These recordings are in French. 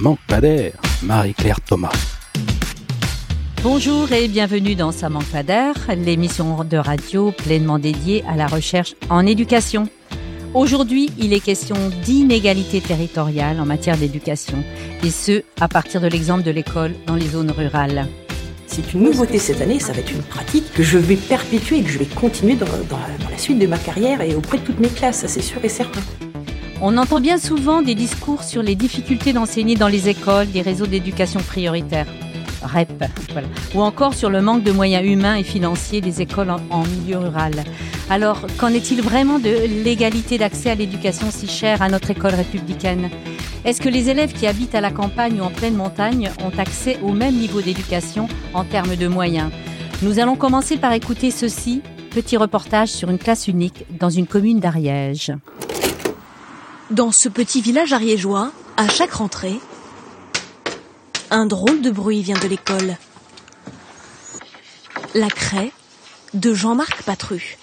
manque pas d'air. Marie-Claire Thomas. Bonjour et bienvenue dans Ça manque pas d'air, l'émission de radio pleinement dédiée à la recherche en éducation. Aujourd'hui, il est question d'inégalité territoriale en matière d'éducation, et ce, à partir de l'exemple de l'école dans les zones rurales. C'est une nouveauté cette année, ça va être une pratique que je vais perpétuer et que je vais continuer dans, la suite de ma carrière et auprès de toutes mes classes, ça c'est sûr et certain. On entend bien souvent des discours sur les difficultés d'enseigner dans les écoles, des réseaux d'éducation prioritaires. REP, ou encore sur le manque de moyens humains et financiers des écoles en, milieu rural. Alors, qu'en est-il vraiment de l'égalité d'accès à l'éducation si chère à notre école républicaine? Est-ce que les élèves qui habitent à la campagne ou en pleine montagne ont accès au même niveau d'éducation en termes de moyens? Nous allons commencer par écouter ceci, petit reportage sur une classe unique dans une commune d'Ariège. Dans ce petit village ariégeois, à chaque rentrée, un drôle de bruit vient de l'école. La craie de Jean-Marc Patru.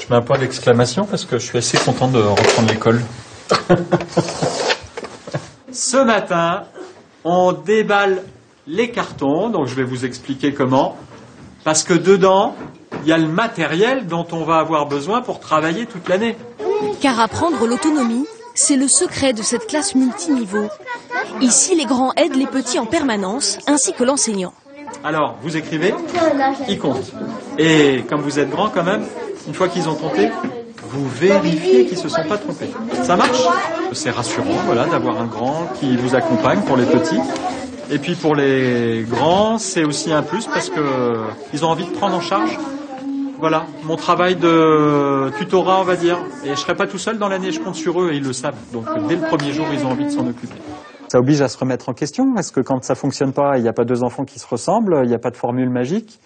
Je mets un point d'exclamation parce que je suis assez content de reprendre l'école. Ce matin, on déballe les cartons, donc je vais vous expliquer comment. Parce que dedans, il y a le matériel dont on va avoir besoin pour travailler toute l'année. Car apprendre l'autonomie, c'est le secret de cette classe multiniveau. Ici, les grands aident les petits en permanence, ainsi que l'enseignant. Alors, vous écrivez, ils comptent. Et comme vous êtes grand quand même, une fois qu'ils ont compté, vous vérifiez qu'ils ne se sont pas trompés. Ça marche? C'est rassurant, voilà, d'avoir un grand qui vous accompagne pour les petits. Et puis pour les grands, c'est aussi un plus parce qu'ils ont envie de prendre en charge voilà, mon travail de tutorat, on va dire. Et je ne serai pas tout seul dans l'année, je compte sur eux et ils le savent. Donc dès le premier jour, ils ont envie de s'en occuper. Ça oblige à se remettre en question. Est-ce que quand ça fonctionne pas, il n'y a pas deux enfants qui se ressemblent, il n'y a pas de formule magique?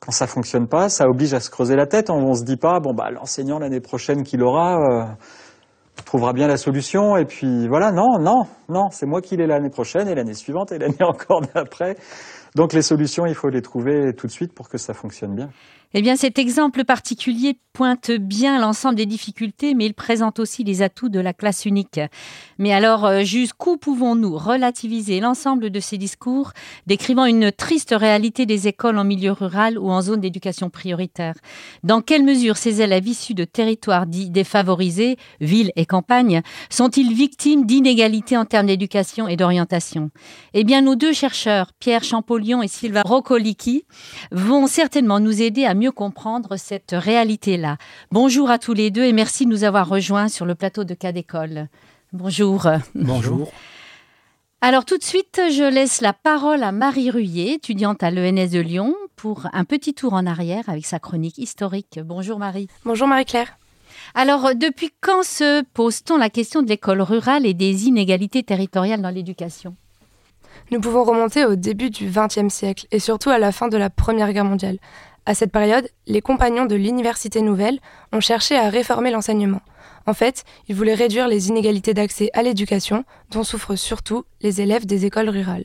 Quand ça fonctionne pas, ça oblige à se creuser la tête. On, ne se dit pas, bon bah l'enseignant l'année prochaine qu'il aura euh, trouvera bien la solution. Et puis voilà, non, non, non, c'est moi qui l'ai l'année prochaine et l'année suivante et l'année encore d'après. Donc les solutions, il faut les trouver tout de suite pour que ça fonctionne bien. Eh bien, cet exemple particulier pointe bien l'ensemble des difficultés, mais il présente aussi les atouts de la classe unique. Mais alors, euh, jusqu'où pouvons-nous relativiser l'ensemble de ces discours décrivant une triste réalité des écoles en milieu rural ou en zone d'éducation prioritaire? Dans quelle mesure ces élèves issus de territoires dits défavorisés, villes et campagnes, sont-ils victimes d'inégalités en termes d'éducation et d'orientation? Eh bien, nos deux chercheurs, Pierre Champollion et Sylvain Roccolicchi, vont certainement nous aider à mieux comprendre cette réalité-là. Bonjour à tous les deux et merci de nous avoir rejoints sur le plateau de Cas d'école. Bonjour. Bonjour. Alors tout de suite, je laisse la parole à Marie Ruyer, étudiante à l'ENS de Lyon, pour un petit tour en arrière avec sa chronique historique. Bonjour Marie. Bonjour Marie-Claire. Alors, depuis quand se pose-t-on la question de l'école rurale et des inégalités territoriales dans l'éducation? Nous pouvons remonter au début du XXe siècle et surtout à la fin de la Première Guerre mondiale, à cette période, les compagnons de l'Université nouvelle ont cherché à réformer l'enseignement. En fait, ils voulaient réduire les inégalités d'accès à l'éducation, dont souffrent surtout les élèves des écoles rurales.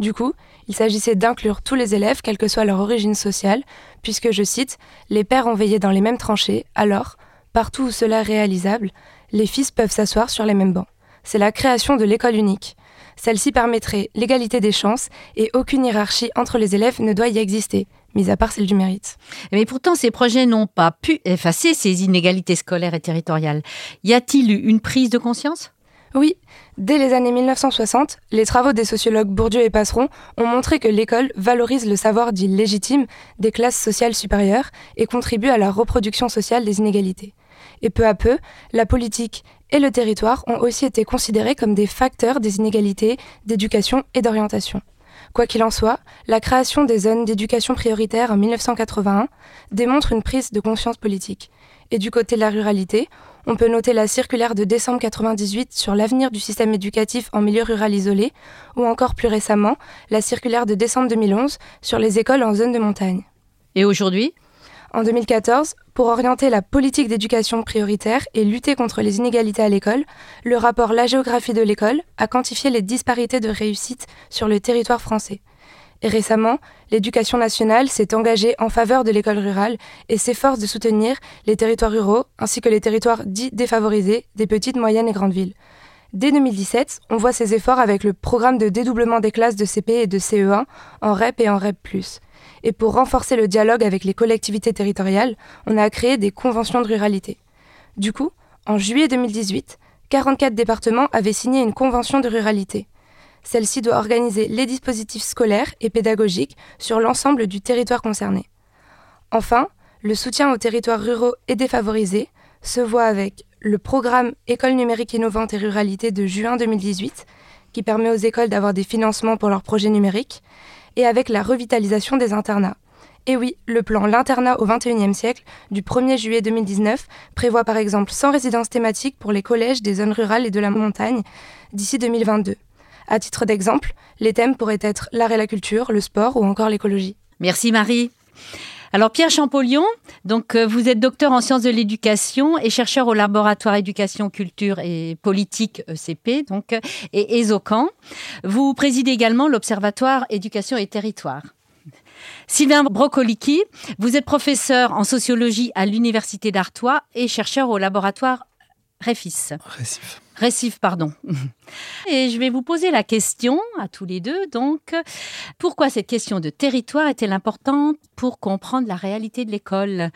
Du coup, il s'agissait d'inclure tous les élèves, quelle que soit leur origine sociale, puisque, je cite, les pères ont veillé dans les mêmes tranchées, alors, partout où cela est réalisable, les fils peuvent s'asseoir sur les mêmes bancs. C'est la création de l'école unique. Celle-ci permettrait l'égalité des chances et aucune hiérarchie entre les élèves ne doit y exister, mis à part celle du mérite. Mais pourtant, ces projets n'ont pas pu effacer ces inégalités scolaires et territoriales. Y a-t-il eu une prise de conscience? Oui, dès les années 1960, les travaux des sociologues Bourdieu et Passeron ont montré que l'école valorise le savoir dit légitime des classes sociales supérieures et contribue à la reproduction sociale des inégalités. Et peu à peu, la politique et le territoire ont aussi été considérés comme des facteurs des inégalités d'éducation et d'orientation. Quoi qu'il en soit, la création des zones d'éducation prioritaire en 1981 démontre une prise de conscience politique. Et du côté de la ruralité, on peut noter la circulaire de décembre 1998 sur l'avenir du système éducatif en milieu rural isolé, ou encore plus récemment, la circulaire de décembre 2011 sur les écoles en zone de montagne. Et aujourd'hui? En 2014, pour orienter la politique d'éducation prioritaire et lutter contre les inégalités à l'école, le rapport La géographie de l'école a quantifié les disparités de réussite sur le territoire français. Et récemment, l'éducation nationale s'est engagée en faveur de l'école rurale et s'efforce de soutenir les territoires ruraux ainsi que les territoires dits défavorisés des petites, moyennes et grandes villes. Dès 2017, on voit ces efforts avec le programme de dédoublement des classes de CP et de CE1 en REP et en REP+. Et pour renforcer le dialogue avec les collectivités territoriales, on a créé des conventions de ruralité. Du coup, en juillet 2018, 44 départements avaient signé une convention de ruralité. Celle-ci doit organiser les dispositifs scolaires et pédagogiques sur l'ensemble du territoire concerné. Enfin, le soutien aux territoires ruraux et défavorisés se voit avec le programme École numérique innovante et ruralité de juin 2018, qui permet aux écoles d'avoir des financements pour leurs projets numériques, et avec la revitalisation des internats. Et oui, le plan L'internat au XXIe siècle du 1er juillet 2019 prévoit par exemple 100 résidences thématiques pour les collèges des zones rurales et de la montagne d'ici 2022. À titre d'exemple, les thèmes pourraient être l'art et la culture, le sport ou encore l'écologie. Merci Marie. Alors Pierre Champollion, donc euh, vous êtes docteur en sciences de l'éducation et chercheur au laboratoire éducation, culture et politique ECP, donc et ESOCAN. Vous présidez également l'observatoire éducation et territoire. Sylvain Brocolicki, vous êtes professeur en sociologie à l'université d'Artois et chercheur au laboratoire Réfis. Récif, pardon. Et je vais vous poser la question à tous les deux. Donc, pourquoi cette question de territoire est-elle importante pour comprendre la réalité de l'école?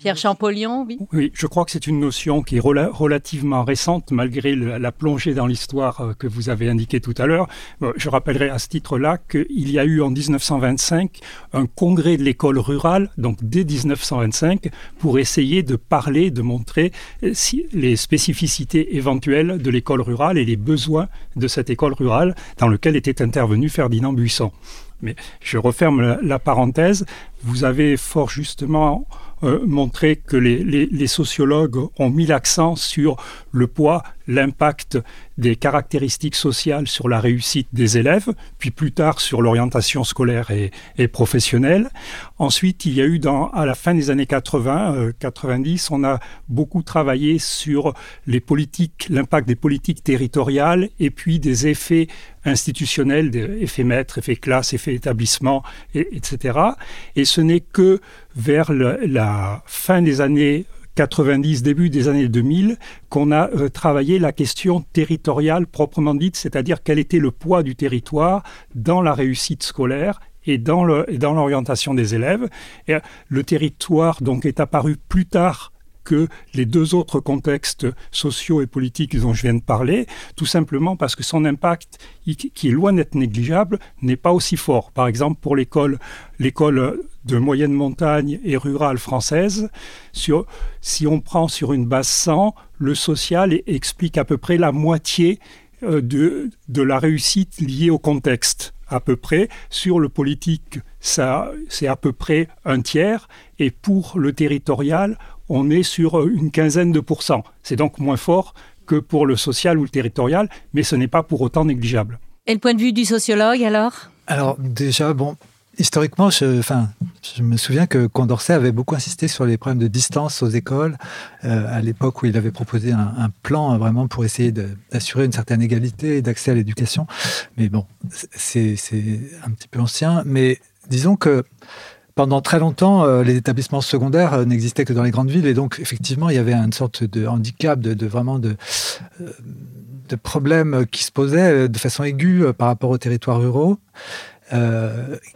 Pierre Champollion, oui. Oui, je crois que c'est une notion qui est relativement récente, malgré la plongée dans l'histoire euh, que vous avez indiquée tout à l'heure. Euh, je rappellerai à ce titre-là qu'il y a eu en 1925 un congrès de l'école rurale, donc dès 1925, pour essayer de parler, de montrer euh, les spécificités éventuelles de l'école rurale et les besoins de cette école rurale dans lequel était intervenu Ferdinand Buisson. Mais je referme la parenthèse. Vous avez fort justement euh, montrer que les, sociologues ont mis l'accent sur le poids, l'impact des caractéristiques sociales sur la réussite des élèves, puis plus tard sur l'orientation scolaire et, professionnelle. Ensuite, il y a eu à la fin des années 80, 90, euh, on a beaucoup travaillé sur les politiques, l'impact des politiques territoriales et puis des effets institutionnels, des effets maîtres, effets classes, effets établissement, et, etc. Et ce n'est que vers la fin des années 90, début des années 2000, qu'on a euh, travaillé la question territoriale proprement dite, c'est-à-dire quel était le poids du territoire dans la réussite scolaire et dans l'orientation des élèves. Et le territoire donc est apparu plus tard que les deux autres contextes sociaux et politiques dont je viens de parler, tout simplement parce que son impact, qui est loin d'être négligeable, n'est pas aussi fort. Par exemple, pour l'école, l'école de moyenne montagne et rurale française, sur, si on prend sur une base 100, le social explique à peu près la moitié euh, de, de la réussite liée au contexte à peu près. Sur le politique, ça, c'est à peu près un tiers. Et pour le territorial, on est sur une quinzaine de pourcents. C'est donc moins fort que pour le social ou le territorial, mais ce n'est pas pour autant négligeable. Et le point de vue du sociologue alors? Alors déjà, bon, historiquement, je, enfin, je me souviens que Condorcet avait beaucoup insisté sur les problèmes de distance aux écoles, euh, à l'époque où il avait proposé un, plan vraiment pour essayer d'assurer une certaine égalité et d'accès à l'éducation. Mais bon, c'est un petit peu ancien. Mais disons que pendant très longtemps, euh, les établissements secondaires euh, n'existaient que dans les grandes villes et donc effectivement, il y avait une sorte de handicap, de, vraiment de, euh, de problèmes qui se posaient de façon aiguë par rapport aux territoires ruraux,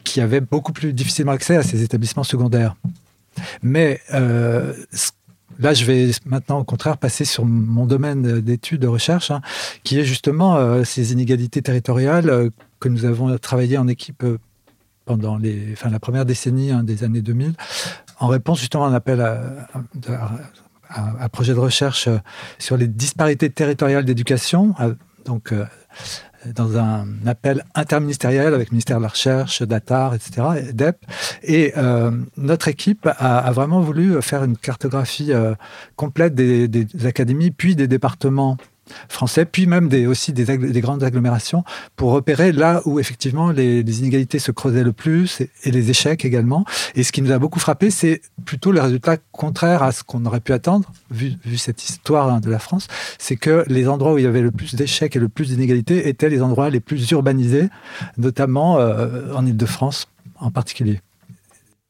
qui avaient beaucoup plus difficilement accès à ces établissements secondaires. Mais là, je vais maintenant au contraire passer sur mon domaine d'études, de recherche, hein, qui est justement ces inégalités territoriales que nous avons travaillé en équipe pendant les, la première décennie hein, des années 2000, en réponse justement à un appel à, un projet de recherche euh, sur les disparités territoriales d'éducation, euh, donc euh, dans un appel interministériel avec le ministère de la Recherche, d'ATAR, etc., DEP. Et notre équipe a, vraiment voulu faire une cartographie complète des, académies, puis des départements français, puis même des, aussi des, des, grandes agglomérations, pour repérer là où effectivement les, inégalités se creusaient le plus et, les échecs également. Et ce qui nous a beaucoup frappé, c'est plutôt le résultat contraire à ce qu'on aurait pu attendre, vu, vu cette histoire hein, de la France, c'est que les endroits où il y avait le plus d'échecs et le plus d'inégalités étaient les endroits les plus urbanisés, notamment euh, en Ile-de-France en particulier.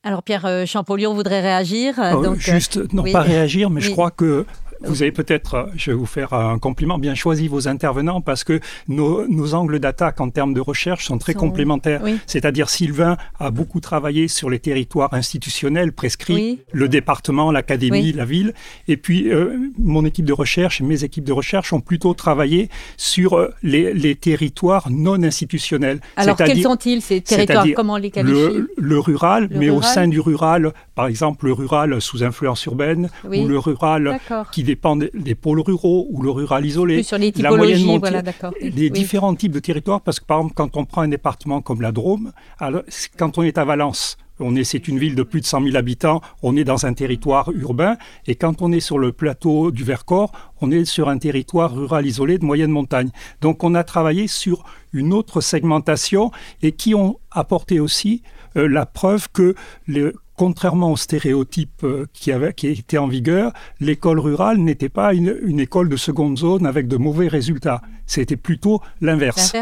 Alors Pierre euh, Champollion voudrait réagir. Euh, donc, juste, non pas réagir, mais je crois que vous avez peut-être, euh, je vais vous faire un compliment, bien choisi vos intervenants parce que nos, nos angles d'attaque en termes de recherche sont très complémentaires. C'est-à-dire Sylvain a beaucoup travaillé sur les territoires institutionnels prescrits, le département, l'académie, la ville. Et puis euh, mon équipe de recherche, mes équipes de recherche ont plutôt travaillé sur euh, les, les territoires non institutionnels. Alors quels sont-ils ces territoires? Comment les qualifier? le, le, rural, mais au sein du rural, par exemple le rural sous influence urbaine ou le rural qui dépend des pôles ruraux ou le rural isolé. sur les typologies, la voilà, d'accord. Les différents types de territoires, parce que par exemple, quand on prend un département comme la Drôme, alors, quand on est à Valence, on est, c'est une ville de plus de 100 000 habitants, on est dans un territoire urbain, et quand on est sur le plateau du Vercors, on est sur un territoire rural isolé de moyenne montagne. Donc on a travaillé sur une autre segmentation et qui ont apporté aussi euh, la preuve que le, contrairement aux stéréotypes euh, qui, avaient, qui étaient en vigueur, l'école rurale n'était pas une, une, école de seconde zone avec de mauvais résultats. C'était plutôt l'inverse.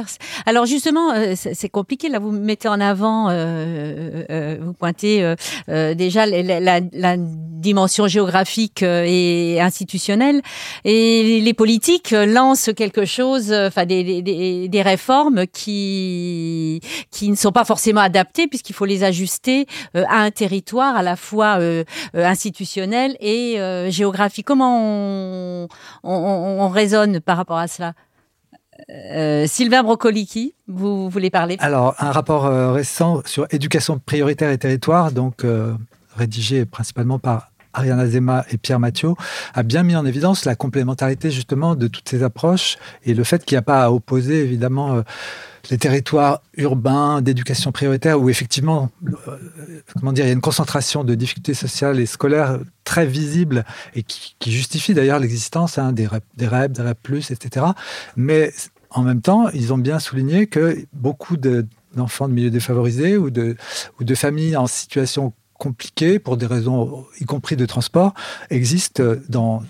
Alors justement, euh, c'est compliqué. Là, vous mettez en avant, euh, euh vous pointez euh, déjà la, la, la, dimension géographique et institutionnelle. Et les politiques lancent quelque chose, enfin des, des, des, réformes qui, qui ne sont pas forcément adaptées puisqu'il faut les ajuster à un territoire à la fois institutionnel et géographique. Comment on, on, on raisonne par rapport à cela? Euh, Sylvain Brocoliki, vous voulez parler? Alors, un rapport euh, récent sur éducation prioritaire et territoire, donc euh, rédigé principalement par Ariana Zema et Pierre Mathieu, a bien mis en évidence la complémentarité justement de toutes ces approches et le fait qu'il n'y a pas à opposer évidemment les territoires urbains d'éducation prioritaire où effectivement, comment dire, il y a une concentration de difficultés sociales et scolaires très visible et qui, justifie d'ailleurs l'existence hein, des, REP, des REP, des etc. Mais en même temps, ils ont bien souligné que beaucoup d'enfants de, milieux défavorisés ou de, ou de familles en situation compliquée, pour des raisons y compris de transport, existent dans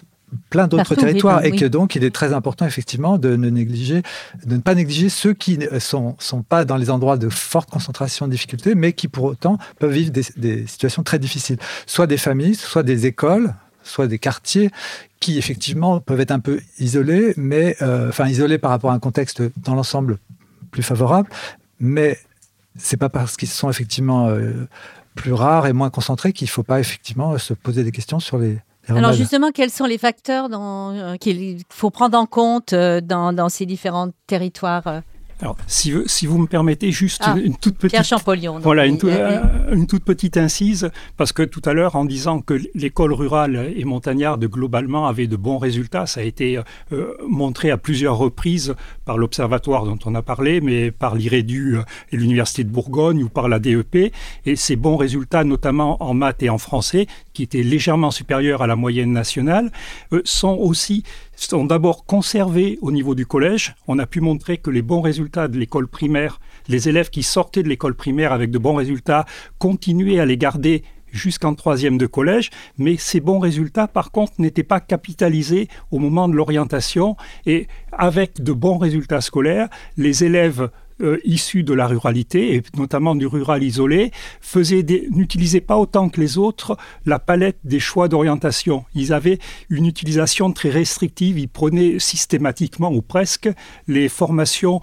plein d'autres territoires et que donc il est très important effectivement de ne négliger, de ne pas négliger ceux qui ne sont, sont pas dans les endroits de forte concentration de difficultés, mais qui pour autant peuvent vivre des, des situations très difficiles, soit des familles, soit des écoles, soit des quartiers qui effectivement peuvent être un peu isolés, mais euh, enfin isolés par rapport à un contexte dans l'ensemble plus favorable, mais c'est pas parce qu'ils sont effectivement euh, plus rares et moins concentrés qu'il ne faut pas effectivement se poser des questions sur les, alors justement, quels sont les facteurs euh, qu'il faut prendre en compte dans, dans, ces différents territoires alors, si, si, vous me permettez juste ah, une, toute petite, voilà, une, euh, une, toute petite incise, parce que tout à l'heure, en disant que l'école rurale et montagnarde globalement avait de bons résultats, ça a été euh, montré à plusieurs reprises par l'observatoire dont on a parlé, mais par l'IREDU et l'université de Bourgogne ou par la DEP, et ces bons résultats, notamment en maths et en français, qui étaient légèrement supérieurs à la moyenne nationale, euh, sont aussi sont d'abord conservés au niveau du collège. On a pu montrer que les bons résultats de l'école primaire, les élèves qui sortaient de l'école primaire avec de bons résultats, continuaient à les garder jusqu'en troisième de collège, mais ces bons résultats, par contre, n'étaient pas capitalisés au moment de l'orientation. Et avec de bons résultats scolaires, les élèves euh, issus de la ruralité, et notamment du rural isolé, n'utilisaient pas autant que les autres la palette des choix d'orientation. Ils avaient une utilisation très restrictive, ils prenaient systématiquement ou presque les formations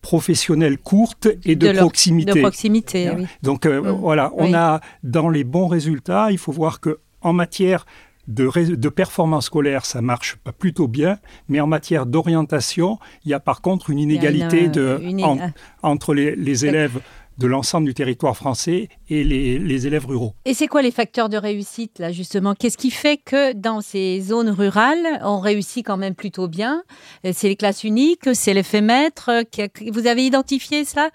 professionnelles courtes et de, proximité. De proximité, oui. Donc euh, mm. voilà, on a dans les bons résultats, il faut voir que en matière de, de, performance scolaire, ça marche pas plutôt bien, mais en matière d'orientation, il y a par contre une inégalité de, entre les, élèves de l'ensemble du territoire français et les, élèves ruraux. Et c'est quoi les facteurs de réussite, là, justement? Qu'est-ce qui fait que dans ces zones rurales, on réussit quand même plutôt bien? C'est les classes uniques, c'est l'effet maître Vous avez identifié cela?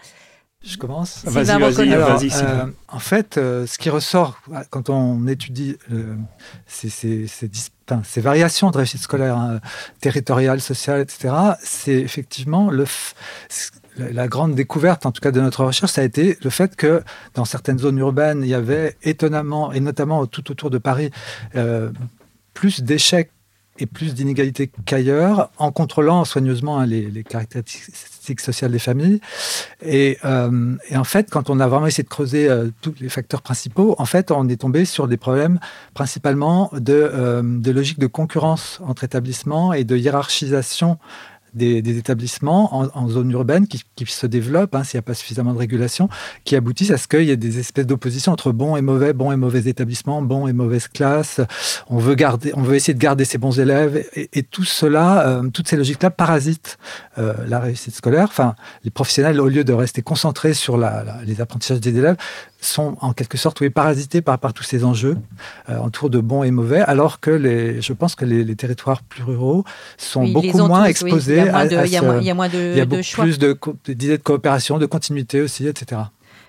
Je commence Vas-y, vas-y, vas-y. Euh, en fait, euh, ce qui ressort quand on étudie euh, ces, ces, ces, variations de réussite scolaire hein, territoriale, sociale, etc., c'est effectivement le la grande découverte, en tout cas de notre recherche, ça a été le fait que dans certaines zones urbaines, il y avait étonnamment, et notamment tout autour de Paris, plus d'échecs et plus d'inégalités qu'ailleurs, en contrôlant soigneusement hein, les, caractéristiques sociales des familles. Euh, et, en fait, quand on a vraiment essayé de creuser euh, tous les facteurs principaux, en fait, on est tombé sur des problèmes principalement de, euh, de logique de concurrence entre établissements et de hiérarchisation des, établissements en, zone urbaine qui, se développent, hein, s'il n'y a pas suffisamment de régulation, qui aboutissent à ce qu'il y ait des espèces d'opposition entre bons et mauvais, bons et mauvais établissements, bons et mauvaises classes. On veut, garder, on veut essayer de garder ses bons élèves. Et, tout cela, euh, toutes ces logiques-là parasitent euh, la réussite scolaire. Enfin, les professionnels, au lieu de rester concentrés sur les apprentissages des élèves, sont en quelque sorte oui, parasités par, par tous ces enjeux euh, autour de bons et mauvais, alors que les, je pense que les, territoires plus ruraux sont beaucoup moins exposés il y a moins de, à, il y a moins de, il y a beaucoup plus d'idées de, coopération, de continuité aussi, etc.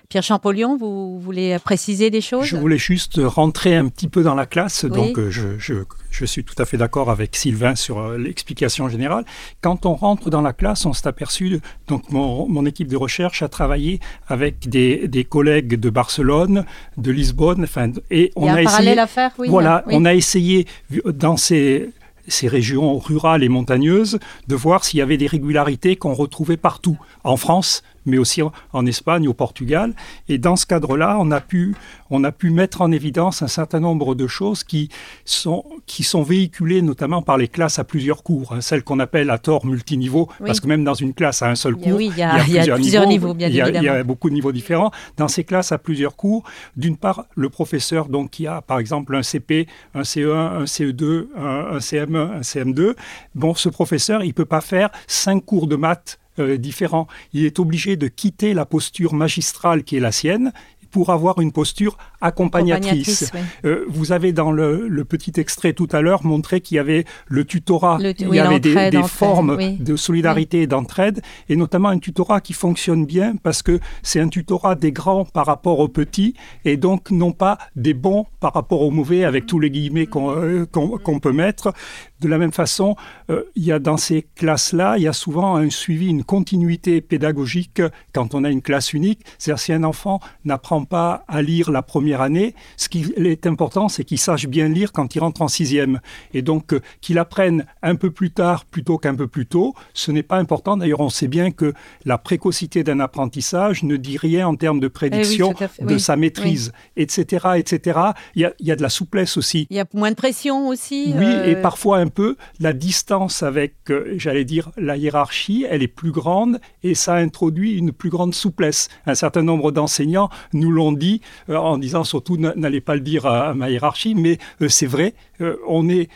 Pierre Champollion, vous voulez préciser des choses? Je voulais juste rentrer un petit peu dans la classe. Donc, euh, je, je, je, suis tout à fait d'accord avec Sylvain sur euh, l'explication générale. Quand on rentre dans la classe, on s'est aperçu, donc mon, mon, équipe de recherche a travaillé avec des, des collègues de Barcelone, de Lisbonne, enfin, et on Il y a, a un essayé. À faire, oui, voilà, oui. on a essayé dans ces ces régions rurales et montagneuses, de voir s'il y avait des régularités qu'on retrouvait partout, en France, mais aussi en Espagne, au Portugal. Et dans ce cadre-là, on, a pu, on a pu mettre en évidence un certain nombre de choses qui sont, qui sont véhiculées notamment par les classes à plusieurs cours, hein, celles qu'on appelle à tort multiniveau, parce que même dans une classe à un seul cours, il y a, il y a, plusieurs, niveaux, bien il y, a, évidemment. il y a beaucoup de niveaux différents. Dans ces classes à plusieurs cours, d'une part, le professeur donc, qui a par exemple un CP, un CE1, un CE2, un, un CM1, un CM2, bon, ce professeur, il peut pas faire cinq cours de maths euh, différents. Il est obligé de quitter la posture magistrale qui est la sienne pour avoir une posture accompagnatrice. Euh, vous avez dans le, le petit extrait tout à l'heure montré qu'il y avait le tutorat, Le il y avait des, formes oui. de solidarité et d'entraide, et notamment un tutorat qui fonctionne bien parce que c'est un tutorat des grands par rapport aux petits, et donc non pas des bons par rapport aux mauvais, avec tous les guillemets qu'on euh, peut mettre. De la même façon, euh, il y a dans ces classes-là, il y a souvent un suivi, une continuité pédagogique quand on a une classe unique. C'est-à-dire si un enfant n'apprend pas à lire la première année, ce qui est important, c'est qu'il sache bien lire quand il rentre en sixième. Et donc euh, qu'il apprenne un peu plus tard plutôt qu'un peu plus tôt, ce n'est pas important. D'ailleurs, on sait bien que la précocité d'un apprentissage ne dit rien en termes de prédiction à fait. de Oui, sa maîtrise, etc., etc. Il y, a, il y a de la souplesse aussi. Il y a moins de pression aussi. Oui, euh, et parfois un peu la distance avec, euh, j'allais dire, la hiérarchie, elle est plus grande et ça introduit une plus grande souplesse. Un certain nombre d'enseignants nous l'ont dit euh, en disant surtout n'allez pas le dire à, à ma hiérarchie, mais euh, c'est vrai, euh, on est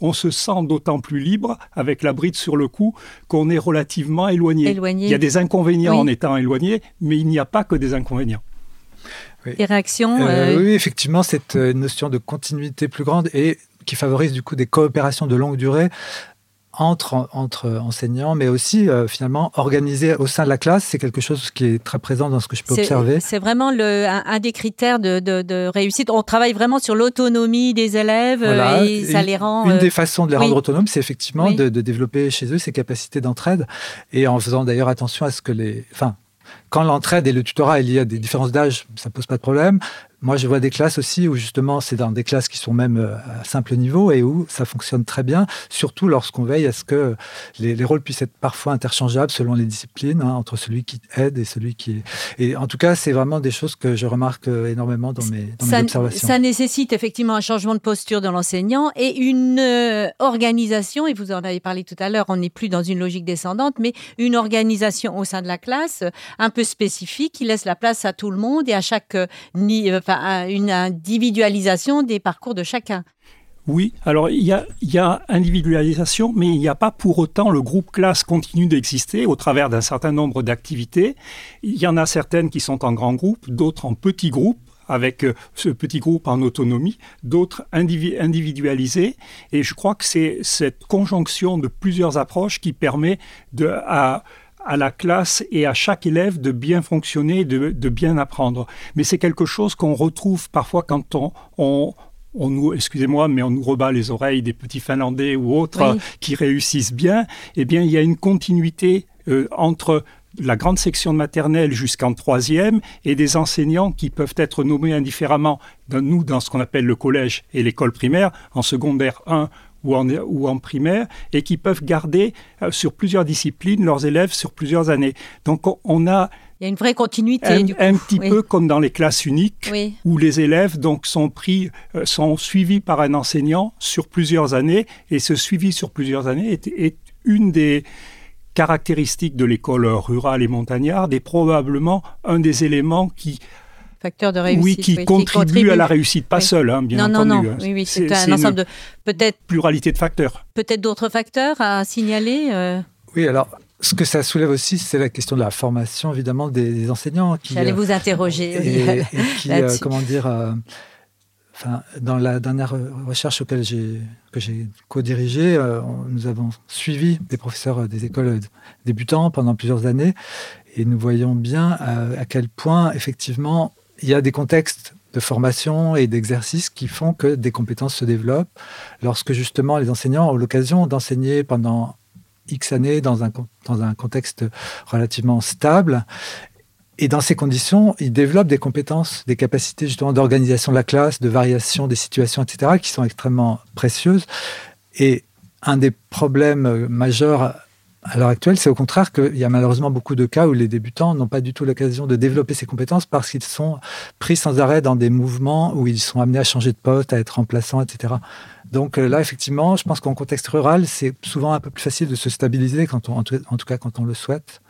on se sent d'autant plus libre avec la bride sur le cou qu'on est relativement éloigné. Éloigné. Il y a des inconvénients Oui. en étant éloigné, mais il n'y a pas que des inconvénients. Des réactions Euh, euh, oui, effectivement, cette notion de continuité plus grande et qui favorise du coup des coopérations de longue durée entre, entre enseignants, mais aussi euh, finalement organisées au sein de la classe. C'est quelque chose qui est très présent dans ce que je peux observer. C'est vraiment le, un, un des critères de, de- de réussite. On travaille vraiment sur l'autonomie des élèves euh, et ça Une- les rend. Une euh, des façons de les oui. rendre autonomes, c'est effectivement Oui. de, de développer chez eux ces capacités d'entraide et en faisant d'ailleurs attention à ce que les. Enfin, quand l'entraide et le tutorat, il y a des différences d'âge, ça pose pas de problème. Moi, je vois des classes aussi où justement, c'est dans des classes qui sont même euh, à simple niveau et où ça fonctionne très bien, surtout lorsqu'on veille à ce que les, les rôles puissent être parfois interchangeables selon les disciplines, hein, entre celui qui aide et celui qui est. Et en tout cas, c'est vraiment des choses que je remarque euh, énormément dans mes, dans mes ça, observations. ça nécessite effectivement un changement de posture de l'enseignant et une euh, organisation, et vous en avez parlé tout à l'heure, on n'est plus dans une logique descendante, mais une organisation au sein de la classe un peu spécifique qui laisse la place à tout le monde et à chaque euh, ni- enfin, une individualisation des parcours de chacun. Oui, alors il y a, individualisation, mais il n'y a pas pour autant le groupe classe continue d'exister au travers d'un certain nombre d'activités. Il y en a certaines qui sont en grands groupes, d'autres en petits groupes avec euh, ce petit groupe en autonomie, d'autres indivi- individualisés. Et je crois que c'est cette conjonction de plusieurs approches qui permet de, à, à la classe et à chaque élève de bien fonctionner, de, de bien apprendre. Mais c'est quelque chose qu'on retrouve parfois quand on, on, on nous, excusez-moi, mais on nous rebat les oreilles des petits Finlandais ou autres qui réussissent bien. Eh bien, il y a une continuité euh, entre la grande section de maternelle jusqu'en troisième et des enseignants qui peuvent être nommés indifféremment, nous, dans ce qu'on appelle le collège et l'école primaire, en secondaire 1 ou en, ou en primaire, et qui peuvent garder euh, sur plusieurs disciplines leurs élèves sur plusieurs années. Donc on, a il y a une vraie continuité. Un, du coup. un petit peu comme dans les classes uniques, où les élèves donc sont pris, euh, sont suivis par un enseignant sur plusieurs années, et ce suivi sur plusieurs années est, est une des caractéristiques de l'école rurale et montagnarde et probablement un des éléments qui facteur de réussite. Oui, qui, contribue, à la réussite, pas seul, hein, bien non, entendu. Non, non, hein. oui, oui, c'est un ensemble de peut-être pluralité de facteurs. Peut-être d'autres facteurs à signaler. Euh... Oui, alors ce que ça soulève aussi, c'est la question de la formation, évidemment, des, enseignants. J'allais euh, vous interroger. Et, et qui, euh, comment dire, euh, enfin, dans la dernière recherche auquel j'ai que j'ai co-dirigée, euh, nous avons suivi des professeurs des écoles débutants pendant plusieurs années, et nous voyons bien à quel point, effectivement, il y a des contextes de formation et d'exercice qui font que des compétences se développent lorsque justement les enseignants ont l'occasion d'enseigner pendant X années dans un, dans un contexte relativement stable. Et dans ces conditions, ils développent des compétences, des capacités justement d'organisation de la classe, de variation des situations, etc., qui sont extrêmement précieuses. Et un des problèmes majeurs à l'heure actuelle, c'est au contraire qu'il y a malheureusement beaucoup de cas où les débutants n'ont pas du tout l'occasion de développer ces compétences parce qu'ils sont pris sans arrêt dans des mouvements où ils sont amenés à changer de poste, à être remplaçants, etc. Donc euh, là, effectivement, je pense qu'en contexte rural, c'est souvent un peu plus facile de se stabiliser, quand on, en tout cas quand on le souhaite.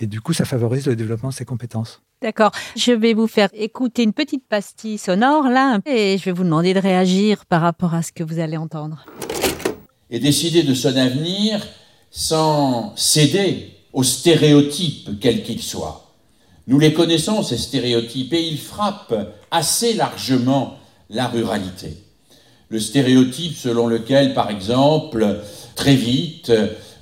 Et du coup, ça favorise le développement de ces compétences. D'accord. Je vais vous faire écouter une petite pastille sonore là, et je vais vous demander de réagir par rapport à ce que vous allez entendre. Et décider de son avenir sans céder aux stéréotypes, quels qu'ils soient. Nous les connaissons, ces stéréotypes, et ils frappent assez largement la ruralité. Le stéréotype selon lequel, par exemple, très vite,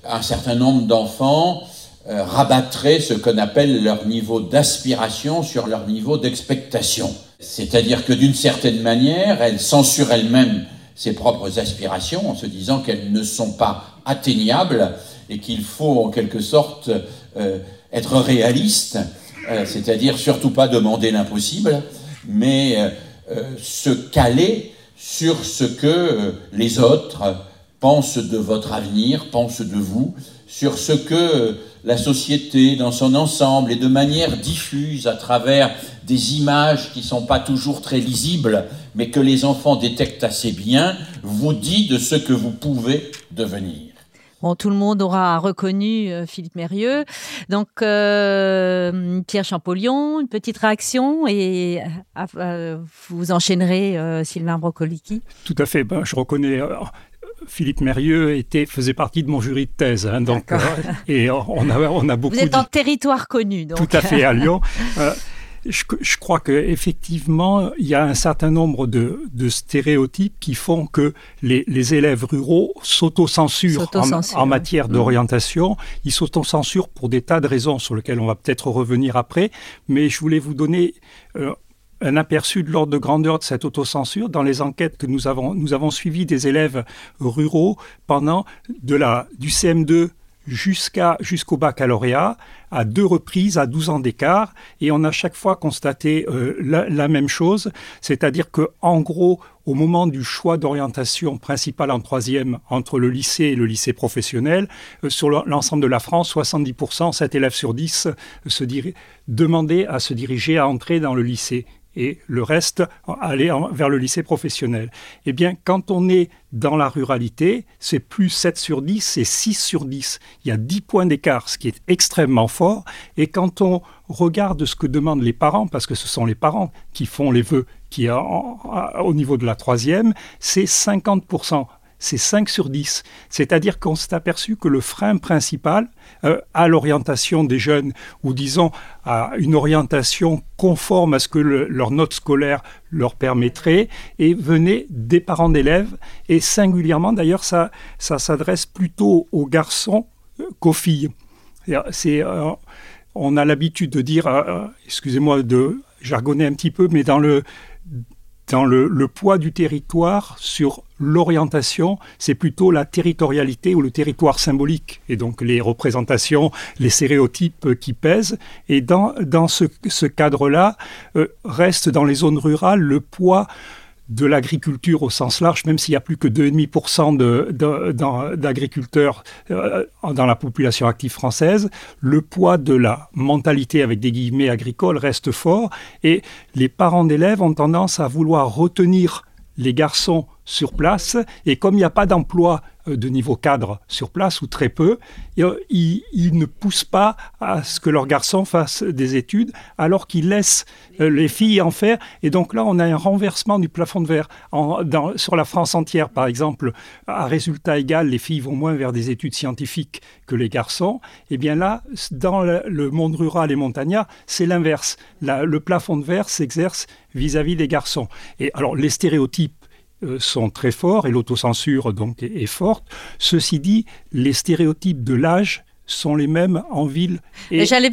un certain nombre d'enfants euh, rabattraient ce qu'on appelle leur niveau d'aspiration sur leur niveau d'expectation. C'est-à-dire que d'une certaine manière, elles censurent elles-mêmes ses propres aspirations en se disant qu'elles ne sont pas atteignables et qu'il faut en quelque sorte euh, être réaliste, euh, c'est-à-dire surtout pas demander l'impossible, mais euh, se caler sur ce que les autres pensent de votre avenir, pensent de vous, sur ce que la société dans son ensemble et de manière diffuse à travers des images qui ne sont pas toujours très lisibles, mais que les enfants détectent assez bien, vous dit de ce que vous pouvez devenir. Bon, tout le monde aura reconnu euh, Philippe Mérieux. Donc, euh, Pierre Champollion, une petite réaction et euh, vous enchaînerez Sylvain Brocolici. Tout à fait. Ben, je reconnais Philippe Mérieux était, faisait partie de mon jury de thèse. Hein, donc, et on a, on a beaucoup. Vous êtes en territoire connu. Donc. Tout à fait, à Lyon. je, je, crois qu'effectivement, il y a un certain nombre de, de stéréotypes qui font que les, les élèves ruraux s'autocensurent en, en, matière mmh. d'orientation. Ils s'autocensurent pour des tas de raisons sur lesquelles on va peut-être revenir après. Mais je voulais vous donner euh, un aperçu de l'ordre de grandeur de cette autocensure dans les enquêtes que nous avons, nous avons suivies des élèves ruraux pendant de la, du CM2 jusqu'à jusqu'au baccalauréat à deux reprises à 12 ans d'écart et on a chaque fois constaté euh, la, même chose, c'est-à-dire que en gros au moment du choix d'orientation principale en troisième entre le lycée et le lycée professionnel, euh, sur l'ensemble de la France, 70%, 7 élèves sur 10 euh, se demandaient à se diriger à entrer dans le lycée et le reste aller vers le lycée professionnel. Eh bien, quand on est dans la ruralité, c'est plus 7 sur 10, c'est 6 sur 10. Il y a 10 points d'écart, ce qui est extrêmement fort. Et quand on regarde ce que demandent les parents, parce que ce sont les parents qui font les vœux qui au niveau de la troisième, c'est 50% c'est 5 sur 10. C'est-à-dire qu'on s'est aperçu que le frein principal euh, à l'orientation des jeunes, ou disons à une orientation conforme à ce que le, leur note scolaire leur permettrait, et venait des parents d'élèves, et singulièrement d'ailleurs ça, s'adresse plutôt aux garçons euh, qu'aux filles. C'est, on a l'habitude de dire, excusez-moi de jargonner un petit peu, mais dans le dans le, poids du territoire sur l'orientation, c'est plutôt la territorialité ou le territoire symbolique, et donc les représentations, les stéréotypes qui pèsent. Et dans, ce, cadre-là, euh, reste dans les zones rurales le poids de l'agriculture au sens large, même s'il y a plus que 2,5% d'agriculteurs euh, dans la population active française, le poids de la mentalité avec des guillemets agricoles reste fort et les parents d'élèves ont tendance à vouloir retenir les garçons sur place et comme il n'y a pas d'emploi de niveau cadre sur place ou très peu, ils, ne poussent pas à ce que leurs garçons fassent des études alors qu'ils laissent euh, les filles en faire. Et donc là, on a un renversement du plafond de verre. sur la France entière, par exemple, à résultat égal, les filles vont moins vers des études scientifiques que les garçons. Et eh bien là, dans le monde rural et montagnard, c'est l'inverse. Le plafond de verre s'exerce vis-à-vis des garçons. Et alors, les stéréotypes euh, sont très forts et l'autocensure donc est, forte. Ceci dit, les stéréotypes de l'âge sont les mêmes en ville et j'allais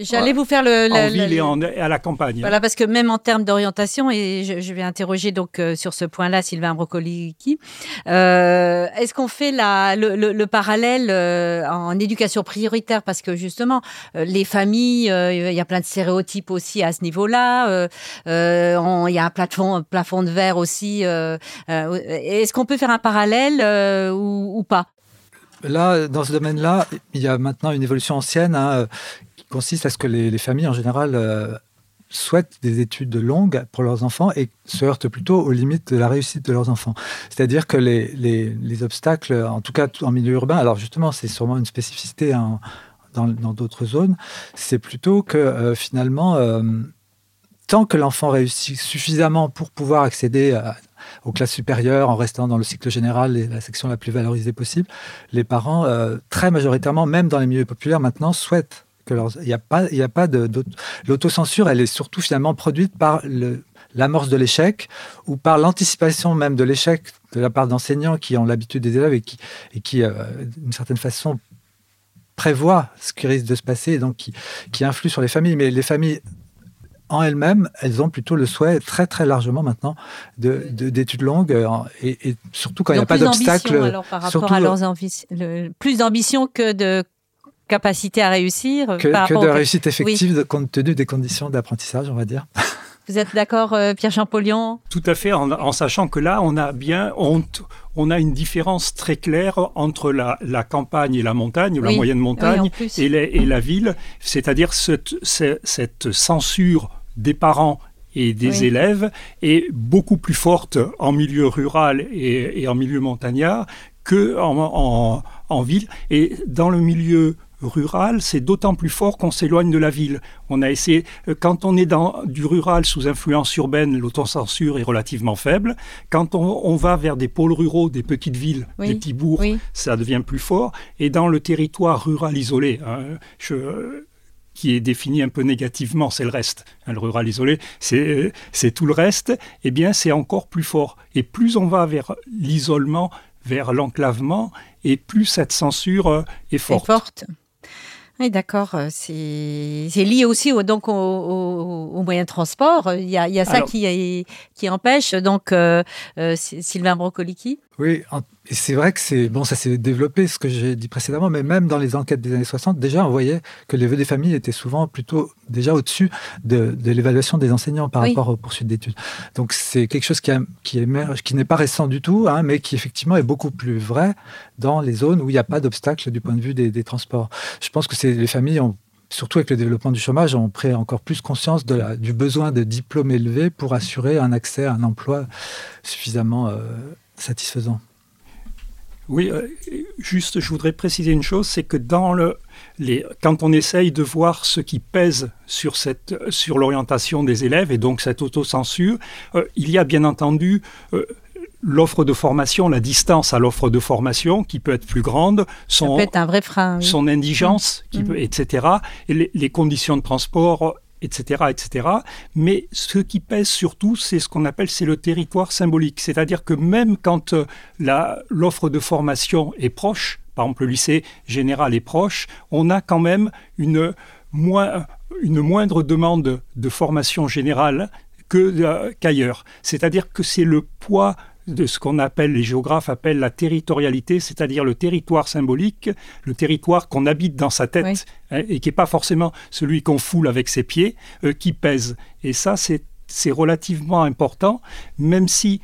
j'allais vous faire le, en ville et à la campagne. Voilà parce que même en termes d'orientation et je, vais interroger donc euh, sur ce point-là Sylvain Brocolicki. Euh, est-ce qu'on fait la, le, parallèle euh, en éducation prioritaire? Parce que justement les familles il y a plein de stéréotypes aussi à ce niveau-là. il y a un plafond plafond de verre aussi. est-ce qu'on peut faire un parallèle ou, ou pas? Là, dans ce domaine-là, il y a maintenant une évolution ancienne hein, euh, qui consiste à ce que les, familles, en général, euh, souhaitent des études longues pour leurs enfants et se heurtent plutôt aux limites de la réussite de leurs enfants. C'est-à-dire que les, obstacles, en tout cas en milieu urbain, alors justement, c'est sûrement une spécificité dans d'autres zones, c'est plutôt que euh, finalement, tant que l'enfant réussit suffisamment pour pouvoir accéder aux classes supérieures en restant dans le cycle général et la section la plus valorisée possible, les parents, euh, très majoritairement, même dans les milieux populaires maintenant, souhaitent que leurs... Il n'y a a pas. L'autocensure, elle est surtout finalement produite par l'amorce de l'échec ou par l'anticipation même de l'échec de la part d'enseignants qui ont l'habitude des élèves et qui, euh, d'une certaine façon, prévoient ce qui risque de se passer et donc qui, qui influent sur les familles. Mais les familles en elles-mêmes, elles ont plutôt le souhait très très largement maintenant d'études de, longues euh, et, surtout quand il n'y a pas d'obstacle. Alors par rapport à leurs plus d'ambition que de capacité à réussir. Que, de réussite effective compte tenu des conditions d'apprentissage, on va dire. Vous êtes d'accord, euh, Pierre Champollion Tout à fait, en, sachant que là, on a bien, on, on, a une différence très claire entre la, campagne et la montagne, la moyenne montagne et, et, la ville, c'est-à-dire cette, cette, censure des parents et des élèves est beaucoup plus forte en milieu rural et, en milieu montagnard que en, en, ville. Et dans le milieu rural, c'est d'autant plus fort qu'on s'éloigne de la ville. On a essayé, euh, quand on est dans du rural sous influence urbaine, l'autocensure est relativement faible. Quand on, va vers des pôles ruraux, des petites villes, des petits bourgs, ça devient plus fort. Et dans le territoire rural isolé, hein, qui est défini un peu négativement, c'est le reste. Hein, le rural isolé, c'est tout le reste, eh bien c'est encore plus fort. Et plus on va vers l'isolement, vers l'enclavement, et plus cette censure euh, est forte. Est forte. Oui, d'accord. Euh, c'est lié aussi au, donc aux, moyens de transport. Il y a, il y a ça qui, qui empêche. Donc, euh, euh, Sylvain Brocolicki Oui, c'est vrai que c'est bon, ça s'est développé, ce que j'ai dit précédemment, mais même dans les enquêtes des années 60, déjà, on voyait que les vœux des familles étaient souvent plutôt déjà au-dessus de, l'évaluation des enseignants par rapport aux poursuites d'études. Donc c'est quelque chose qui, qui émerge, qui n'est pas récent du tout, hein, mais qui effectivement est beaucoup plus vrai dans les zones où il n'y a pas d'obstacle du point de vue des, transports. Je pense que les familles ont surtout avec le développement du chômage, ont pris encore plus conscience de la, du besoin de diplômes élevés pour assurer un accès à un emploi suffisamment euh, satisfaisant. Oui, euh, juste, je voudrais préciser une chose, c'est que dans le, les, quand on essaye de voir ce qui pèse sur, cette, sur l'orientation des élèves et donc cette autocensure, euh, il y a bien entendu euh, l'offre de formation, la distance à l'offre de formation qui peut être plus grande, son, un vrai frein, son indigence, qui mmh. peut, etc., et les, les, conditions de transport etc., etc. Mais ce qui pèse surtout, c'est ce qu'on appelle c'est le territoire symbolique. C'est-à-dire que même quand euh, l'offre de formation est proche, par exemple le lycée général est proche, on a quand même une, moindre demande de formation générale euh, qu'ailleurs. C'est-à-dire que c'est le poids de ce qu'on appelle, les géographes appellent la territorialité, c'est-à-dire le territoire symbolique, le territoire qu'on habite dans sa tête hein, et qui n'est pas forcément celui qu'on foule avec ses pieds, euh, qui pèse. Et ça, c'est relativement important, même si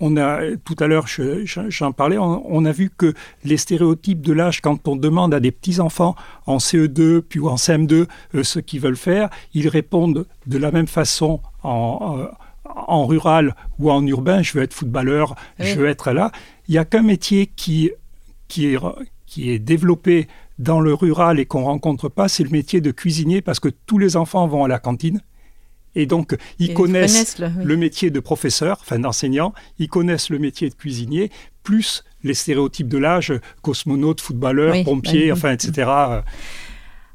on a, tout à l'heure, j'en parlais, on, a vu que les stéréotypes de l'âge, quand on demande à des petits-enfants en CE2 puis en CM2 euh, ce qu'ils veulent faire, ils répondent de la même façon en, en rural ou en urbain, je veux être footballeur, je veux être là. Il n'y a qu'un métier qui, qui, est, qui est développé dans le rural et qu'on rencontre pas, c'est le métier de cuisinier parce que tous les enfants vont à la cantine. Et donc, ils connaissent, le, métier de professeur, enfin d'enseignant, ils connaissent le métier de cuisinier, plus les stéréotypes de l'âge, cosmonaute, footballeur, pompier, enfin, etc.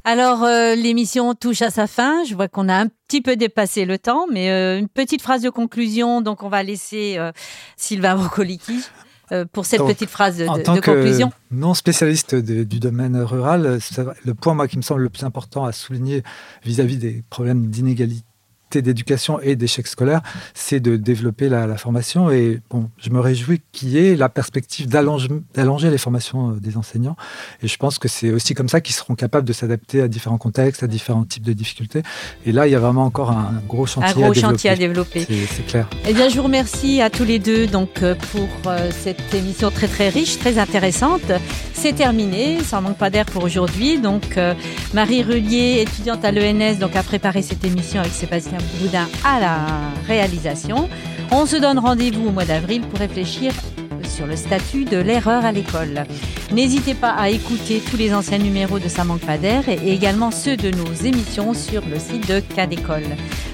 Alors, euh, l'émission touche à sa fin. Je vois qu'on a un petit peu dépassé le temps, mais euh, une petite phrase de conclusion. Donc, on va laisser euh, Sylvain Brocolicki pour cette petite phrase de, en tant conclusion. Que non spécialiste du domaine rural, le point moi qui me semble le plus important à souligner vis à -vis des problèmes d'inégalité d'éducation et d'échec scolaire, c'est de développer la, formation. Et bon, je me réjouis qu'il y ait la perspective d'allonger les formations euh, des enseignants. Et je pense que c'est aussi comme ça qu'ils seront capables de s'adapter à différents contextes, à différents types de difficultés. Et là, il y a vraiment encore un gros chantier, un gros à, développer. chantier à développer. C'est clair. Eh bien, je vous remercie à tous les deux donc, euh, pour euh, cette émission très très riche, très intéressante. C'est terminé, ça manque pas d'air pour aujourd'hui. Donc, Marie Rullier, étudiante à l'ENS, donc a préparé cette émission avec Sébastien Boudin à la réalisation. On se donne rendez-vous au mois d'avril pour réfléchir sur le statut de l'erreur à l'école. N'hésitez pas à écouter tous les anciens numéros de Ça manque pas d'air et également ceux de nos émissions sur le site de Cas d'école.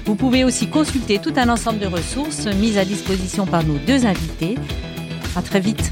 Vous pouvez aussi consulter tout un ensemble de ressources mises à disposition par nos deux invités. À très vite.